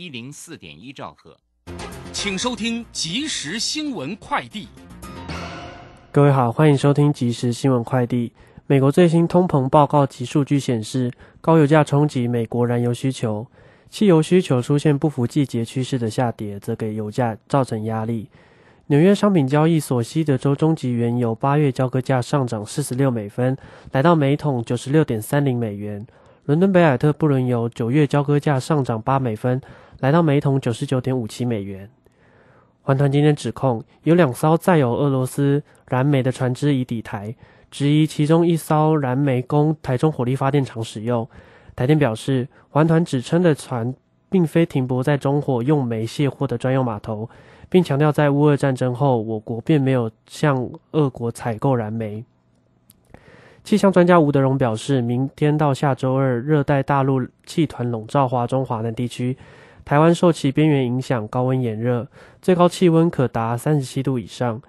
一零四点一兆赫，请收听即时新闻快递。各位好，欢迎收听即时新闻快递。美国最新通膨报告及数据显示，高油价冲击美国燃油需求，汽油需求出现不符季节趋势的下跌，则给油价造成压力。纽约商品交易所西德州中级原油八月交割价上涨四十六美分，来到每桶九十六点三零美元。伦敦北海特布伦油九月交割价上涨八美分，来到每桶九十九点五七美元。环团今天指控有两艘载有俄罗斯燃煤的船只已抵台，质疑其中一艘燃煤供台中火力发电厂使用。台电表示，环团指称的船并非停泊在中火用煤卸货的专用码头。并强调，在乌俄战争后，我国并没有向俄国采购燃煤。气象专家吴德荣表示，明天到下周二，热带大陆气团笼罩华中华南地区，台湾受其边缘影响，高温炎热，最高气温可达三十七度以上。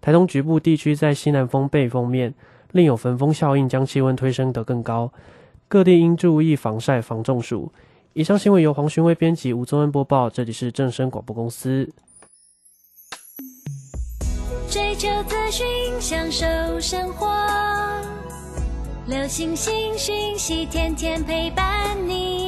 台东局部地区在西南风背风面，另有焚风效应，将气温推升得更高。各地应注意防晒、防中暑。以上新闻由黄勋威编辑，吴宗恩播报。这里是正声广播公司。追求资讯，享受生活。流星星讯息，天天陪伴你。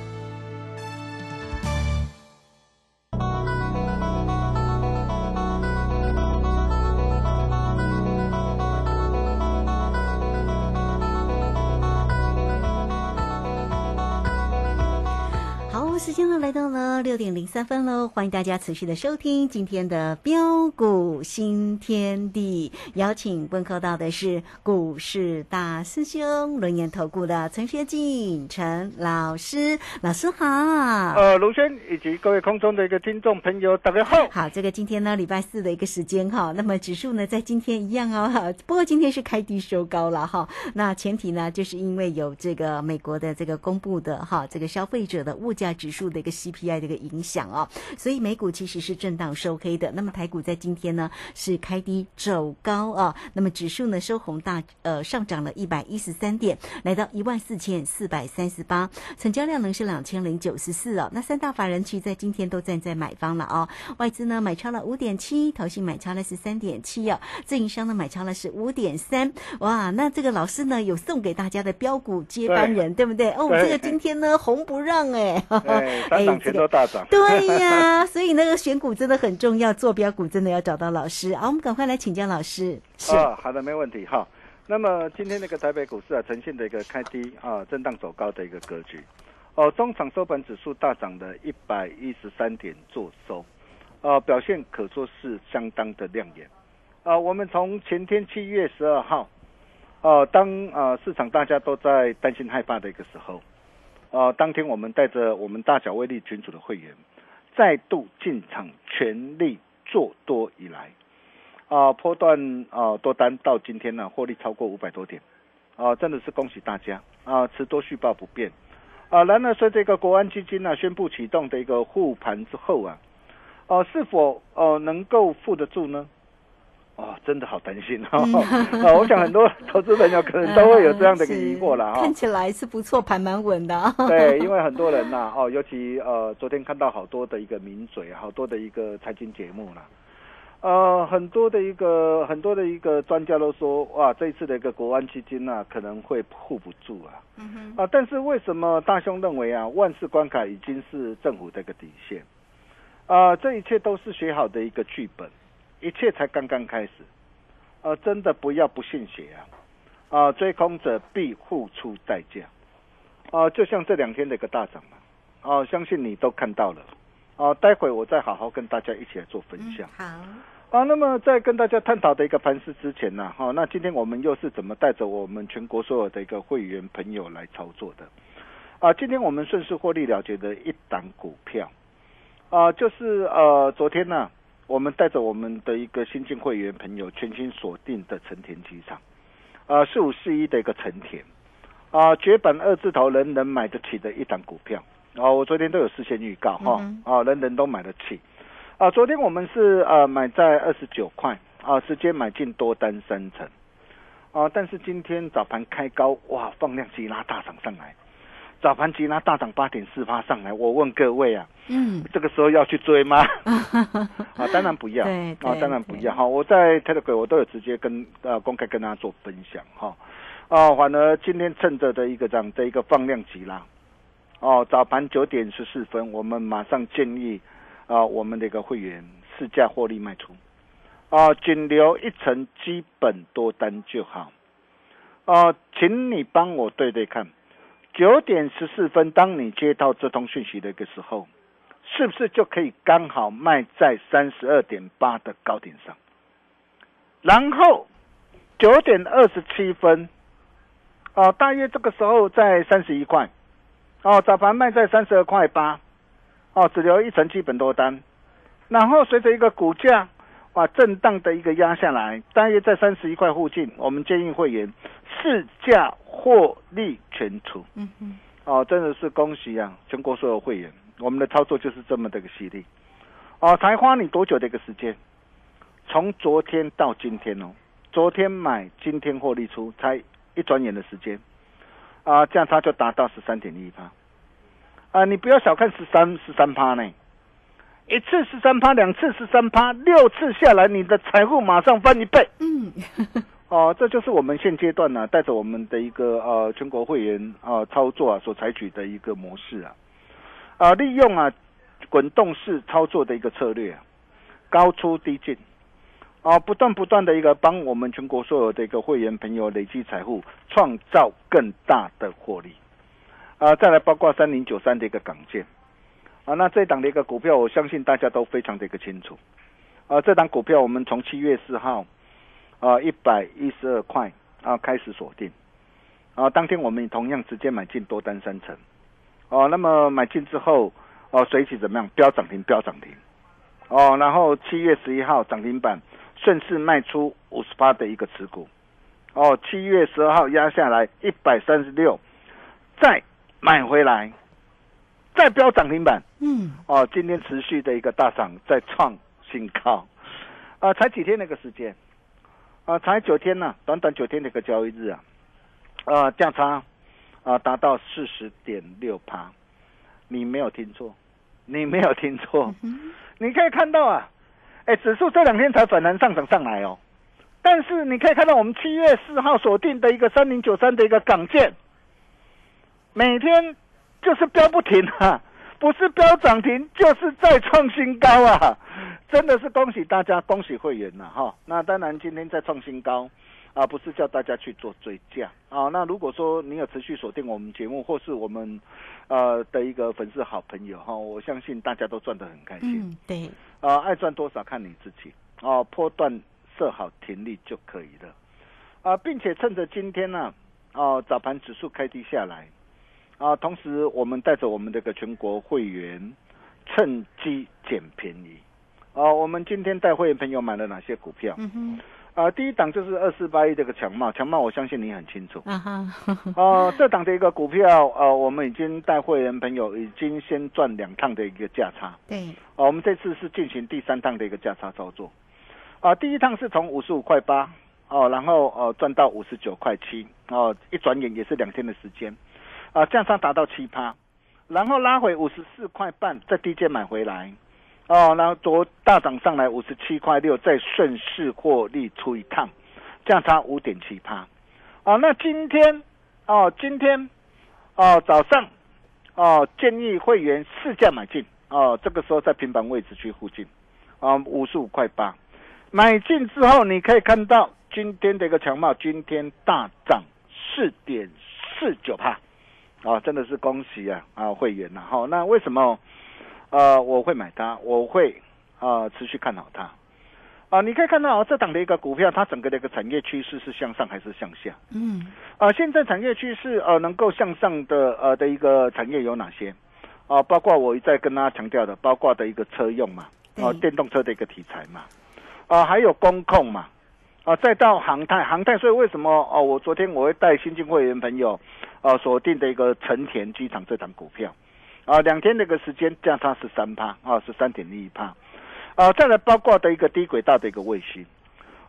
时间呢来到了六点零三分喽，欢迎大家持续的收听今天的标股新天地。邀请问候到的是股市大师兄轮研投顾的陈学进陈老师，老师好。呃，卢轩以及各位空中的一个听众朋友，大家好。好，这个今天呢礼拜四的一个时间哈，那么指数呢在今天一样哦哈，不过今天是开低收高了哈。那前提呢就是因为有这个美国的这个公布的哈这个消费者的物价指。数的一个 CPI 的一个影响哦，所以美股其实是震荡收黑的。那么台股在今天呢是开低走高啊，那么指数呢收红大呃上涨了一百一十三点，来到一万四千四百三十八，成交量呢是两千零九十四哦。那三大法人区在今天都站在买方了哦，外资呢买超了五点七，投信买超了是三点七哦，自营商呢买超了是五点三。哇，那这个老师呢有送给大家的标股接班人对不对？哦，这个今天呢红不让哎。哎，全都大涨。对呀，所以那个选股真的很重要，做标股真的要找到老师啊。我们赶快来请教老师。啊，好的，没问题哈。那么今天那个台北股市啊，呈现的一个开低啊，震荡走高的一个格局。哦，中场收盘指数大涨的一百一十三点做收，呃，表现可说是相当的亮眼。啊，我们从前天七月十二号，哦，当啊市场大家都在担心害怕的一个时候。呃，当天我们带着我们大小威力群组的会员，再度进场全力做多以来，啊，波段啊多单到今天呢，获利超过五百多点，啊，真的是恭喜大家。啊，持多续报不变，啊，然而随这个国安基金呢宣布启动的一个护盘之后啊，哦，是否哦能够护得住呢？哦，真的好担心哦！啊，我想很多投资朋友可能都会有这样的一个疑惑了哈。看起来是不错，盘蛮稳的。对，因为很多人呐，哦，尤其呃，昨天看到好多的一个名嘴，好多的一个财经节目啦，呃，很多的一个很多的一个专家都说，哇，这一次的一个国安基金啊，可能会护不住啊。嗯啊，但是为什么大兄认为啊，万事关卡已经是政府的一个底线？啊，这一切都是写好的一个剧本，一切才刚刚开始。啊，真的不要不信邪啊！啊，追空者必付出代价。啊，就像这两天的一个大涨嘛，啊，相信你都看到了。啊，待会我再好好跟大家一起来做分享。好，啊，那么在跟大家探讨的一个盘势之前呢，哈、那今天我们又是怎么带着我们全国所有的一个会员朋友来操作的？啊，今天我们顺势获利了结的一档股票，啊，就是呃昨天呢、我们带着我们的一个新进会员朋友全新锁定的成田机场，啊，四五四一的一个成田，啊，绝版二字头人人买得起的一档股票，啊，我昨天都有事先预告哈，嗯啊，人人都买得起。啊，昨天我们是呃买在二十九块。啊，直接买进多单三成。啊，但是今天早盘开高，哇，放量急拉大涨上来，早盘急拉大涨八点四八上来，我问各位啊，嗯，这个时候要去追吗？啊，当然不要，对啊，当然不要哈。我在 Telegram 我都有直接跟呃公开跟大家做分享哈。啊，反而今天趁着的一个这样的一个放量急拉，哦，早盘九点十四分，我们马上建议啊我们的一个会员试价获利卖出，啊，仅留一层基本多单就好。啊，请你帮我对对看，九点十四分，当你接到这通讯息的一个时候，是不是就可以刚好卖在三十二点八的高点上？然后九点二十七分，哦、大约这个时候在三十一块，哦，早盘卖在三十二块八，哦，只留一层基本多单，然后随着一个股价哇震荡的一个压下来，大约在三十一块附近，我们建议会员市价获利全出。嗯嗯，哦，真的是恭喜啊！全国所有会员，我们的操作就是这么的一个犀利。哦，才花你多久的一个时间？从昨天到今天哦，昨天买，今天获利出，才一转眼的时间，啊，这样它就达到十三点一趴。啊，你不要小看十三十三趴呢，一次十三趴，两次十三趴，六次下来，你的财富马上翻一倍。嗯，哦，这就是我们现阶段呢、带着我们的一个呃全国会员啊、操作啊所采取的一个模式啊，啊利用啊滚动式操作的一个策略啊，高出低进，啊不断不断的一个帮我们全国所有的一个会员朋友累积财富，创造更大的获利，啊再来包括三零九三的一个港建，啊那这档的一个股票，我相信大家都非常的一个清楚，啊这档股票我们从七月四号。啊，一百一十二块啊，开始锁定。啊，当天我们同样直接买进多单三成。哦、那么买进之后，哦、随即怎么样？飙涨停，飙涨停。哦，然后七月十一号涨停板，顺势卖出五十八的一个持股。哦，七月十二号压下来一百三十六，再买回来，再飙涨停板。嗯，哦，今天持续的一个大涨，再创新高，啊、才几天那个时间，啊、才九天呢、短短九天的一个交易日啊，啊、价差啊、达到四十点六趴，你没有听错，你没有听错，你可以看到啊，哎，指数这两天才反弹上涨上来哦，但是你可以看到我们七月四号锁定的一个三零九三的一个港建，每天就是飙不停啊，不是飙涨停就是再创新高啊，真的是恭喜大家，恭喜会员呐、哈。那当然今天再创新高。啊，不是叫大家去做追价啊。那如果说你有持续锁定我们节目，或是我们呃的一个粉丝好朋友哈，我相信大家都赚得很开心。嗯，对，啊，爱赚多少看你自己啊，波段设好停利就可以了啊，并且趁着今天呢、哦，早盘指数开低下来啊，同时我们带着我们这个全国会员趁机捡便宜哦，我们今天带会员朋友买了哪些股票？嗯哼，啊，第一档就是二四八一这个强茂，强茂我相信你很清楚。啊哈，哦，这档的一个股票，呃，我们已经带会员朋友已经先赚两趟的一个价差。对，哦，我们这次是进行第三趟的一个价差操作。啊，第一趟是从五十五块八哦，然后呃赚到五十九块七哦，一转眼也是两天的时间，啊，价差达到七趴，然后拉回五十四块半，在低阶买回来，哦，然后昨大涨上来五十七块六，再顺势获利出一趟，价差五点七趴。啊，那今天哦，今天哦早上哦建议会员试价买进哦，这个时候在平板位置区附近啊五十五块八，买进之后你可以看到今天的一个强貌，今天大涨四点四九帕，啊，真的是恭喜啊啊会员呐、好，那为什么？呃，我会买它，我会啊、呃持续看好它。啊、你可以看到啊，这档的一个股票，它整个的一个产业趋势是向上还是向下？嗯，啊、现在产业趋势呃能够向上的呃的一个产业有哪些？啊、包括我一再跟大家强调的，包括的一个车用嘛，啊、对电动车的一个题材嘛，啊、还有工控嘛，啊、再到航太，航太，所以为什么哦、我昨天我会带新进会员朋友，啊，锁定的一个成田机场这档股票，啊、两天的一个时间价差十三趴，啊，十三点一趴，啊，再来包括的一个低轨道的一个卫星。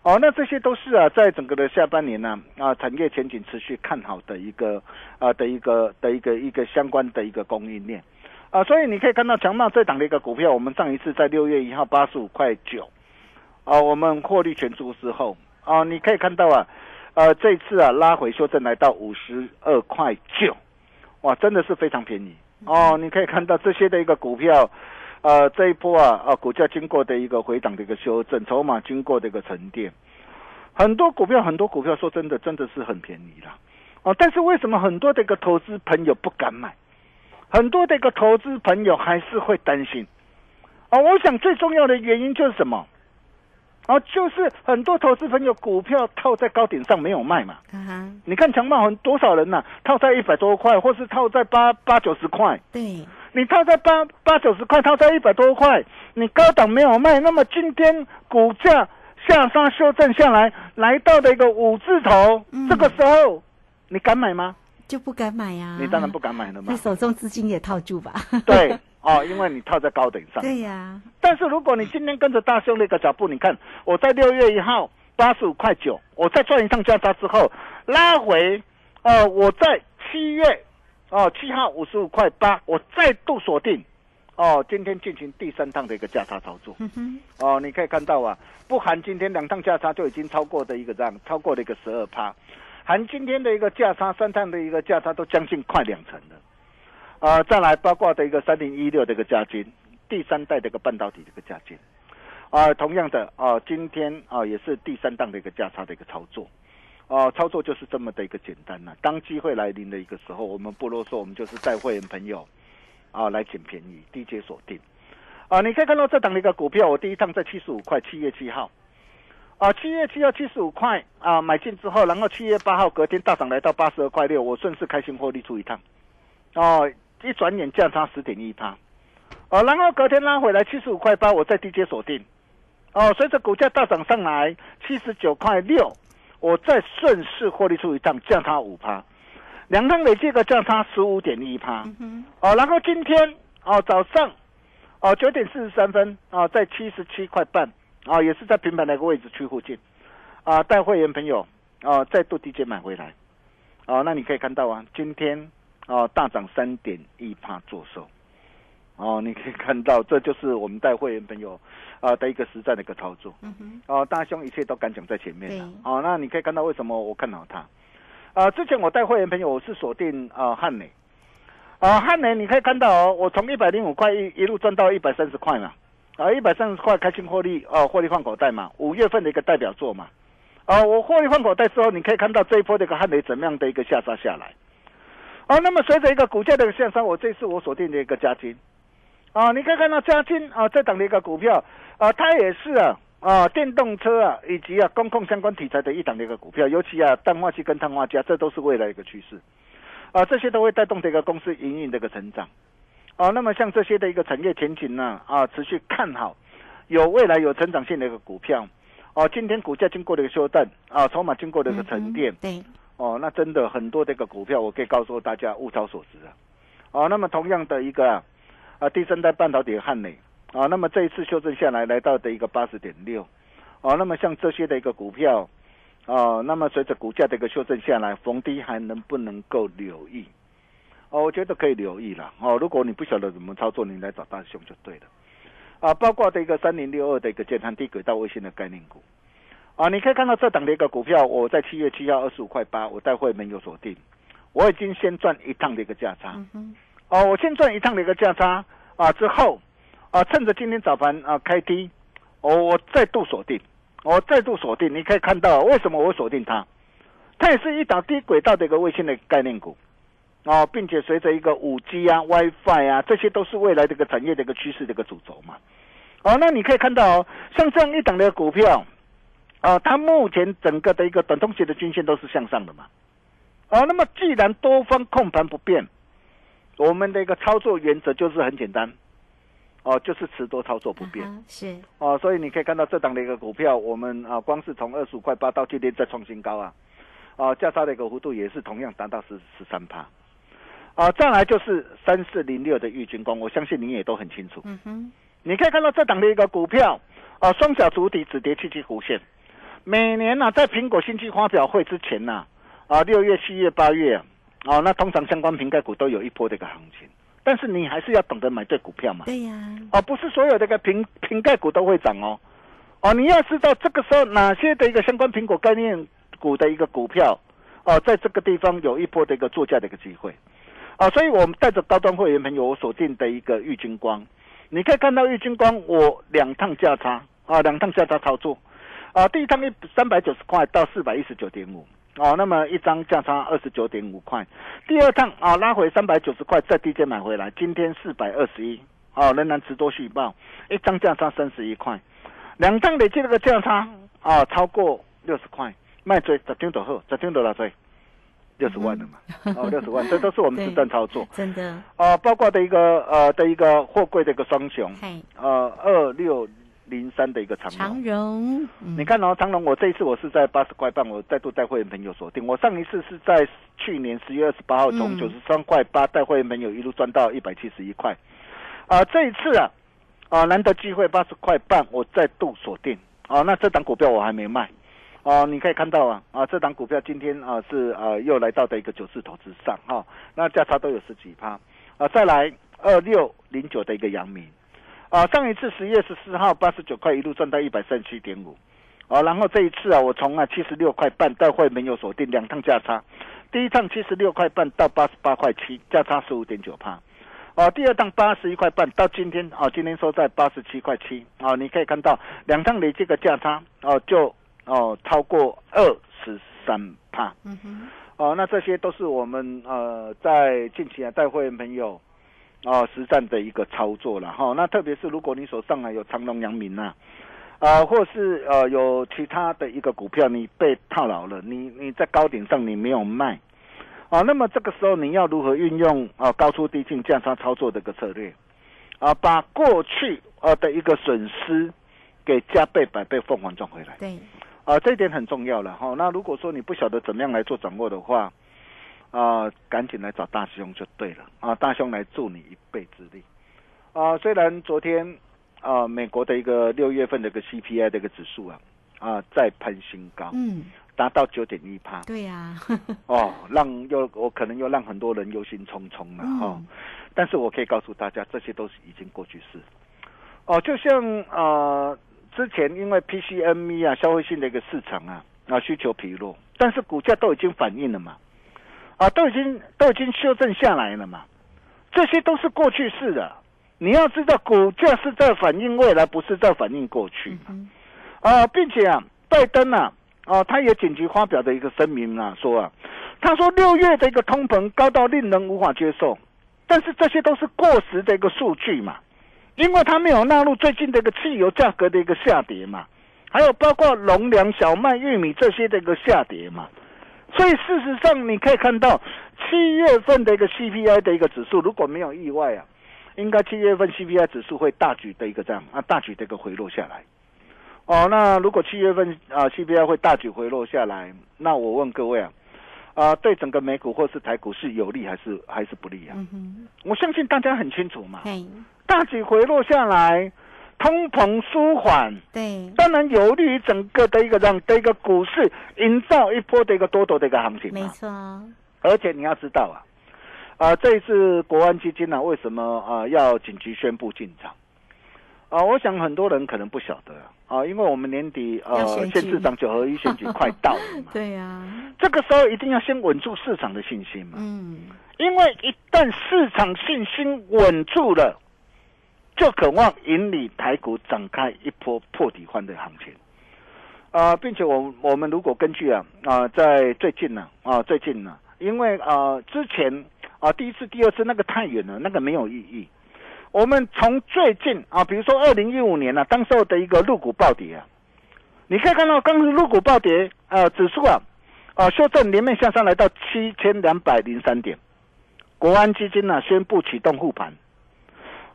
哦，那这些都是啊，在整个的下半年呢，啊，产业前景持续看好的一个啊的一个的一个一个相关的一个供应链。啊，所以你可以看到强茂这档的一个股票，我们上一次在六月一号八十五块九，啊，我们获利全出之后啊，你可以看到啊，呃，这次啊拉回修正来到五十二块九，哇，真的是非常便宜哦，你可以看到这些的一个股票。呃，这一波啊，啊，股价经过的一个回档的一个修正，筹码经过的一个沉淀，很多股票，很多股票，说真的，真的是很便宜啦。哦，但是为什么很多的一个投资朋友不敢买？很多的一个投资朋友还是会担心。哦，我想最重要的原因就是什么？哦，就是很多投资朋友股票套在高点上没有卖嘛。你看强茂很多少人呐、套在一百多块，或是套在八八九十块。对，你套在八八九十块，套在一百多块，你高档没有卖，那么今天股价下杀修正下来，来到的一个五字头，嗯这个时候你敢买吗？就不敢买呀、你当然不敢买了嘛你。手中资金也套住吧？对 哦，因为你套在高点上。对呀、但是如果你今天跟着大兄的一个脚步，你看我在六月一号八十五块九，我再赚一趟价差之后拉回，哦，我在七月哦七号五十五块八，我再度锁定，哦，今天进行第三趟的一个价差操作，哦，你可以看到啊，不含今天两趟价差就已经超过的一个这样，超过了一个十二趴，含今天的一个价差，三趟的一个价差都将近快两成了。啊、再来包括的一个三零一六的一个价金，第三代的一个半导体的一个价金，啊、同样的啊、今天啊、也是第三档的一个价差的一个操作，啊、操作就是这么的一个简单呐、当机会来临的一个时候，我们不啰嗦，我们就是带会员朋友啊来捡便宜，低阶锁定。啊，你可以看到这档的一个股票，我第一趟在七十五块，七月七号。啊，七月七号七十五块啊，买进之后，然后七月八号隔天大涨来到八十二块六，我顺势开心获利出一趟。哦，一转眼价差十点一趴，哦，然后隔天拉回来七十五块八，我在低阶锁定，哦，随着股价大涨上来七十九块六，我再顺势获利出一趟，价差五趴，两趟累计个价差十五点一趴，嗯，哦，然后今天哦早上哦九点四十三分啊、在七十七块半啊、也是在平板那个位置区附近。啊、带会员朋友啊、再度低阶买回来，哦，那你可以看到啊，今天哦大涨三点一帕做收，哦，你可以看到这就是我们带会员朋友啊、的一个实战的一个操作，嗯哼，哦，大兄一切都敢讲在前面了。哦，那你可以看到为什么我看好它。啊、之前我带会员朋友我是锁定啊汉美，啊汉美你可以看到哦，我从一百零五块一一路赚到一百三十块嘛，啊一百三十块开心获利哦、获利换口袋嘛，五月份的一个代表作嘛，啊我获利换口袋之后，你可以看到这一波的一个汉美怎么样的一个下杀下来。啊，那么随着一个股价的一个下杀，我这次我锁定的一个加金，啊，你可看到嘉金啊，这档的一个股票啊，它也是啊啊电动车啊以及啊公控相关题材的一档的一个股票，尤其啊氮化器跟碳化镓，这都是未来一个趋势。啊，这些都会带动这个公司营运的一个成长。啊。那么像这些的一个产业前景呢啊，持续看好，有未来有成长性的一个股票。哦、今天股价经过了一个修正啊，筹码经过了一个沉淀。嗯，对，哦，那真的很多这个股票，我可以告诉大家物超所值啊。哦，那么同样的一个啊，啊第三代半导体汉磊啊，那么这一次修正下来，来到的一个八十点六，哦，那么像这些的一个股票，哦，那么随着股价的一个修正下来，逢低还能不能够留意？哦，我觉得可以留意了。哦，如果你不晓得怎么操作，你来找大雄就对了。啊，包括这个三零六二的一个建滩低轨道卫星的概念股。啊，你可以看到这档的一个股票，我在七月七号二十五块八，我带会没有锁定，我已经先赚一趟的一个价差。哦，我先赚一趟的一个价差啊，之后啊，趁着今天早盘啊开低，我我再度锁定，我再度锁定。你可以看到为什么我锁定它？它也是一档低轨道的一个卫星的概念股，哦，并且随着一个五 G 啊、WiFi 啊，这些都是未来的一个产业的一个趋势的一个主轴嘛。哦，那你可以看到哦，像这样一档的股票。啊，它目前整个的一个短通期的均线都是向上的嘛。哦，那么既然多方控盘不变，我们的一个操作原则就是很简单，哦，就是持多操作不变。是。哦，所以你可以看到这档的一个股票，我们啊，光是从二十五块八到今天再创新高啊，啊，价差的一个幅度也是同样达到十十三趴。啊，再来就是三四零六的玉军工，我相信你也都很清楚。嗯哼。你可以看到这档的一个股票，啊，双小主体止跌七七弧线。每年呢，在苹果新机发表会之前呢，啊，六月、七月、八月，啊，那通常相关瓶盖股都有一波的一个行情，但是你还是要懂得买对股票嘛。对呀。哦，不是所有的一个瓶瓶盖股都会涨哦，哦，你要知道这个时候哪些的一个相关苹果概念股的一个股票，哦，在这个地方有一波的一个作价的一个机会，啊，所以我们带着高端会员朋友我锁定的一个玉金光，你可以看到玉金光我两趟价差啊，两趟价差操作。啊，第一趟一三百九十块到四百一十九点五，哦，那么一张价差二十九点五块。第二趟啊，拉回三百九十块，再低阶买回来，今天四百二十一，哦，仍然持多续报，一张价差三十一块，两趟累计那个价差啊，超过六十块，卖追十天多后，十天多了追，六十万的嘛，哦，六十万，这都是我们 实战操作，真的，啊，包括的一个呃的一个货柜的一个双雄，呃，二六。零三的一个长长荣，你看哦，长荣，我这一次我是在八十块半，我再度带会员朋友锁定。我上一次是在去年十月二十八号从九十三块八带会员朋友一路赚到一百七十一块，啊，这一次啊，啊，难得机会八十块半，我再度锁定。啊，那这档股票我还没卖，啊，你可以看到啊，啊，这档股票今天啊是啊又来到的一个九字头之上哈，那价差都有十几趴，啊，再来二六零九的一个阳明。啊，上一次十月十四号八十九块一路赚到一百三十七点五，啊，然后这一次啊，我从啊七十六块半到会没有锁定两趟价差，第一趟七十六块半到八十八块七，价差十五点九帕，啊，第二趟八十一块半到今天啊，今天收在八十七块七，啊，你可以看到两趟累计的价差哦，就哦超过二十三帕，嗯哼，哦，那这些都是我们呃在近期啊带会员朋友。哦，实战的一个操作了哈。那特别是如果你手上啊有长隆、阳明呐，啊，或是呃有其他的一个股票，你被套牢了，你你在高点上你没有卖，啊，那么这个时候你要如何运用啊高出低进价差操作的一个策略，啊，把过去呃的一个损失给加倍百倍凤凰赚回来。对，啊，这一点很重要了哈。那如果说你不晓得怎么样来做掌握的话，啊，赶紧来找大兄就对了啊！大兄来助你一臂之力啊！虽然昨天啊，美国的一个六月份的一个 CPI 的一个指数啊啊再攀新高，嗯，达到九点一帕，对呀，哦，让又我可能又让很多人忧心忡忡了哈。但是我可以告诉大家，这些都是已经过去式。哦，就像啊，之前因为 PCME 啊，消费性的一个市场啊啊需求疲弱，但是股价都已经反映了嘛。啊，都已经都已经修正下来了嘛，这些都是过去式的。你要知道，股价是在反映未来，不是在反映过去。啊，并且啊，拜登啊，啊，他也紧急发表的一个声明啊，说啊，他说六月的一个通膨高到令人无法接受，但是这些都是过时的一个数据嘛，因为他没有纳入最近的一个汽油价格的一个下跌嘛，还有包括农粮、小麦、玉米这些的一个下跌嘛。所以事实上，你可以看到七月份的一个 CPI 的一个指数，如果没有意外啊，应该七月份 CPI 指数会大举的一个这样啊，大举的一个回落下来。哦，那如果七月份啊 CPI 会大举回落下来，那我问各位啊，啊对整个美股或是台股是有利还是还是不利啊？我相信大家很清楚嘛。大举回落下来。通膨舒缓，对，当然有利于整个的一个让的一个股市营造一波的一个多头的一个行情没错，而且你要知道啊，啊，这一次国安基金呢，为什么啊要紧急宣布进场？啊，我想很多人可能不晓得啊，因为我们年底呃要选举。县市长九合一选举快到了嘛，对呀，这个时候一定要先稳住市场的信心嘛，嗯，因为一旦市场信心稳住了，就渴望引领台股展开一波破底换的行情。啊、并且我我们如果根据啊啊、在最近呢啊、最近呢，因为啊、之前啊、第一次、第二次那个太远了，那个没有意义。我们从最近啊，比如说二零一五年呢、当时候的一个入股暴跌啊，你可以看到当时入股暴跌呃指数啊啊修正连面向上来到七千两百零三点，国安基金呢、宣布启动护盘，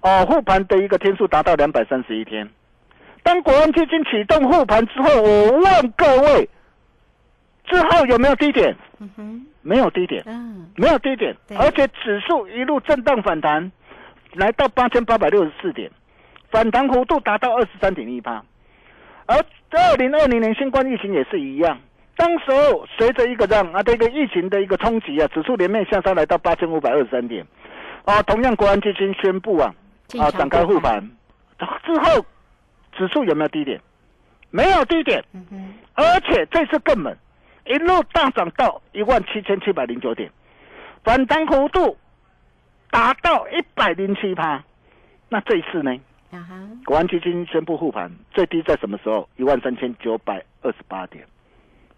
哦、护盘的一个天数达到两百三十一天。当国安基金启动护盘之后，我问各位，之后有没有低点？嗯哼，没有低点，嗯，没有低点，而且指数一路震荡反弹，来到八千八百六十四点，反弹幅度达到二十三点一八。而二零二零年新冠疫情也是一样，当时候随着一个让啊这个疫情的一个冲击啊，指数连面向上来到八千五百二十三点，啊，同样国安基金宣布啊啊展开护护盘盘，之后指数有没有低点？没有低点，嗯，而且这次更猛，一路大涨到一万七千七百零九点，反弹幅度达到一百零七趴。那这一次呢？啊，国安基金宣布护盘，最低在什么时候？一万三千九百二十八点。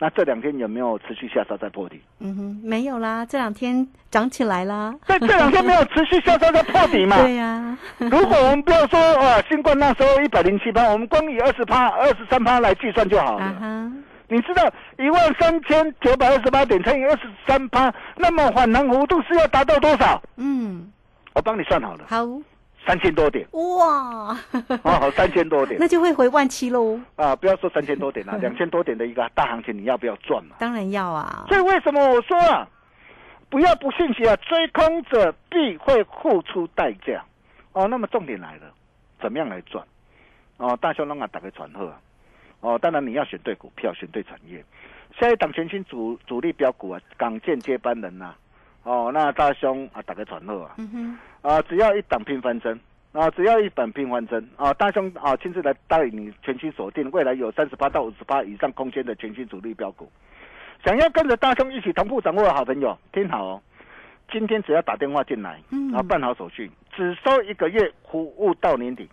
那这两天有没有持续下杀在破底？嗯哼，没有啦，这两天涨起来啦，在这两天没有持续下杀在破底嘛？对呀，如果我们不要说啊，新冠那时候一百零七趴，我们光以二十趴、二十三趴来计算就好了。你知道一万三千九百二十八点乘以二十三趴，那么反弹幅度是要达到多少？嗯，我帮你算好了，好，三千多点哇，哦，三千多点 那就会回万七喽，啊！不要说三千多点啦、两千多点的一个大行情，你要不要赚嘛？当然要啊，所以为什么我说啊，不要不信邪啊，追空者必会付出代价。哦，那么重点来了，怎么样来赚？哦，大兄让啊打开传贺啊。哦，当然你要选对股票，选对产业。下一档全新主主力标股啊，港建接班人呐、哦，那大兄啊打个传乐啊。嗯哼，啊，只要一档拼翻身啊，只要一本拼翻身啊，大兄啊亲自来带领你全新锁定未来有三十八到五十八以上空间的全新主力标股。想要跟着大兄一起同步掌握的好朋友，听好哦。今天只要打电话进来，嗯然后办好手续，只收一个月服务到年底。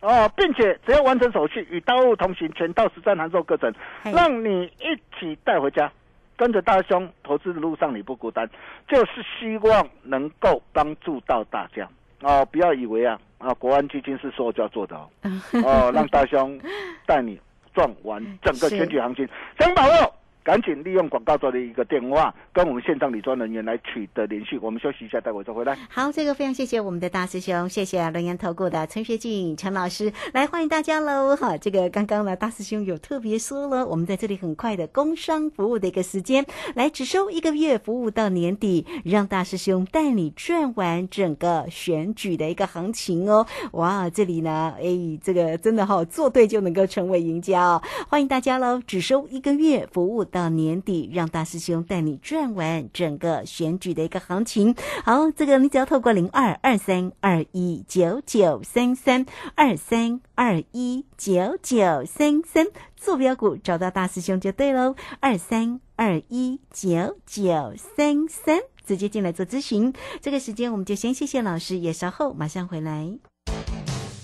哦，并且只要完成手续，与大物同行全套实战函授课程，让你一起带回家。跟着大兄投资的路上你不孤单，就是希望能够帮助到大家哦。不要以为啊啊，国安基金是说就要做的哦，哦，让大兄带你赚完整个是选举行情，想把握。赶紧利用广告中的一个电话，跟我们线上理专人员来取得联系。我们休息一下，待会再回来。好，这个非常谢谢我们的大师兄，谢谢龙岩投顾的陈学静陈老师，来欢迎大家喽！哈，这个刚刚呢，大师兄有特别说了，我们在这里很快的工商服务的一个时间，来只收一个月，服务到年底，让大师兄带你赚完整个选举的一个行情哦！哇，这里呢，哎，这个真的哈、做对就能够成为赢家哦！欢迎大家喽，只收一个月，服务到年底，让大师兄带你转完整个选举的一个行情。好，这个你只要透过零二二三二一九九三三二三二一九九三三坐标股找到大师兄就对喽，二三二一九九三三直接进来做咨询。这个时间我们就先谢谢老师，也稍后马上回来。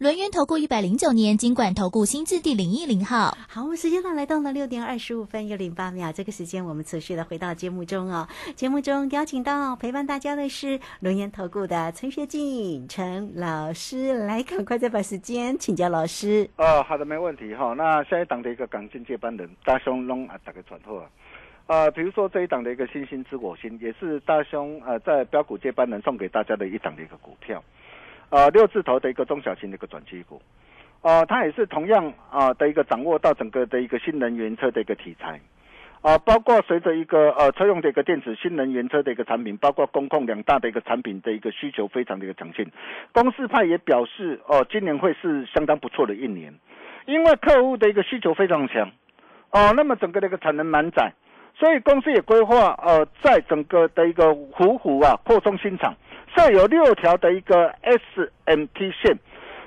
轮源投顾一百零九年金管投顾新字第零一零号。好，时间呢来到了六点二十五分又零八秒，这个时间我们持续的回到节目中哦。节目中邀请到陪伴大家的是轮源投顾的陈学进陈老师，来赶快再把时间请教老师。哦，好的，没问题哈。那下一档的一个港进接班人大兄龙啊，打个转后啊。啊，比如说这一档的一个星星之火星，也是大兄呃在标股接班人送给大家的一档的一个股票。呃，六字头的一个中小型的一个转机股，呃，它也是同样啊的一个掌握到整个的一个新能源车的一个题材，啊，包括随着一个呃车用的一个电子新能源车的一个产品，包括工控两大的一个产品的一个需求非常的一个强劲，公司派也表示哦，今年会是相当不错的一年，因为客户的一个需求非常强，哦，那么整个的一个产能满载，所以公司也规划呃在整个的一个虎虎啊扩充新厂。设有六条的一个 SMT 线，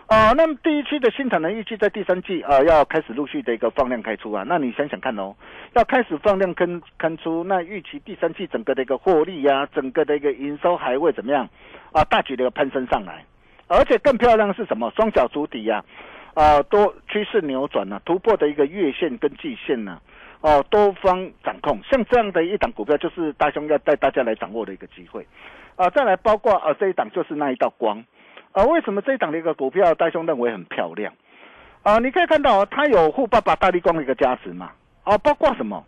啊，那么第一期的新产能预计在第三季啊要开始陆续的一个放量开出啊，那你想想看哦，要开始放量跟开出，那预期第三季整个的一个获利呀，整个的一个营收还会怎么样啊？大举的攀升上来，而且更漂亮的是什么？双脚足底呀，啊，多趋势扭转呢，突破的一个月线跟季线呢，哦，多方掌控，像这样的一档股票，就是大兄要带大家来掌握的一个机会。啊，再来包括啊这一档就是那一道光，啊为什么这一档的一个股票大兄认为很漂亮？啊，你可以看到它有富爸爸大力光的一个加持嘛，啊包括什么？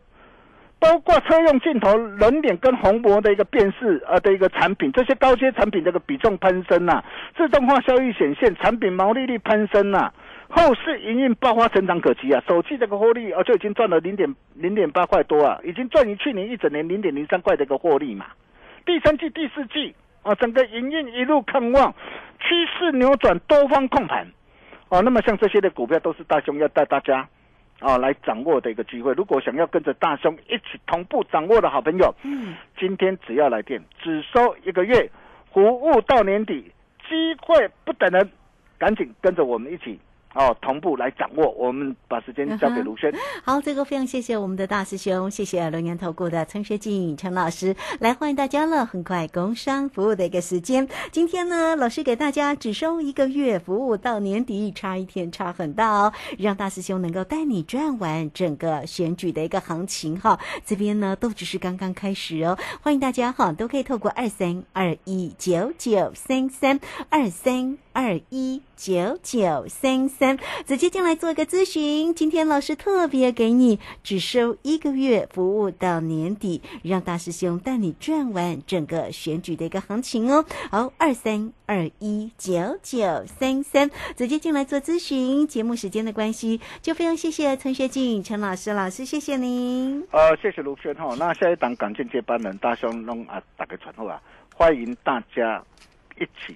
包括车用镜头、人脸跟虹膜的一个辨识啊的一个产品，这些高阶产品这个比重攀升呐，自动化效益显现，产品毛利率攀升呐，后市营运爆发成长可期啊，首期这个获利啊就已经赚了零点零点八块多啊，已经赚于去年一整年零点零三块的一个获利嘛。第三季、第四季啊，整个营运一路看望，趋势扭转，多方控盘，啊，那么像这些的股票都是大兄要带大家啊来掌握的一个机会。如果想要跟着大兄一起同步掌握的好朋友，嗯，今天只要来电，只收一个月，服务到年底，机会不等人，赶紧跟着我们一起。哦，同步来掌握。我们把时间交给卢轩。好，这个非常谢谢我们的大师兄，谢谢龙岩投顾的陈学静陈老师来欢迎大家了。很快工商服务的一个时间，今天呢，老师给大家只收一个月服务到年底，差一天差很大哦，让大师兄能够带你转完整个选举的一个行情哈。这边呢都只是刚刚开始哦，欢迎大家哈，都可以透过二三二一九九三三二三。二一九九三三，直接进来做个咨询。今天老师特别给你只收一个月服务到年底，让大师兄带你转完整个选举的一个行情哦。好，二三二一九九三三，直接进来做咨询。节目时间的关系，就非常谢谢陈学静陈老师老师，谢谢您。呃，谢谢卢轩哈。那下一档港进接班人大兄弄啊，打个传呼啊，欢迎大家一起。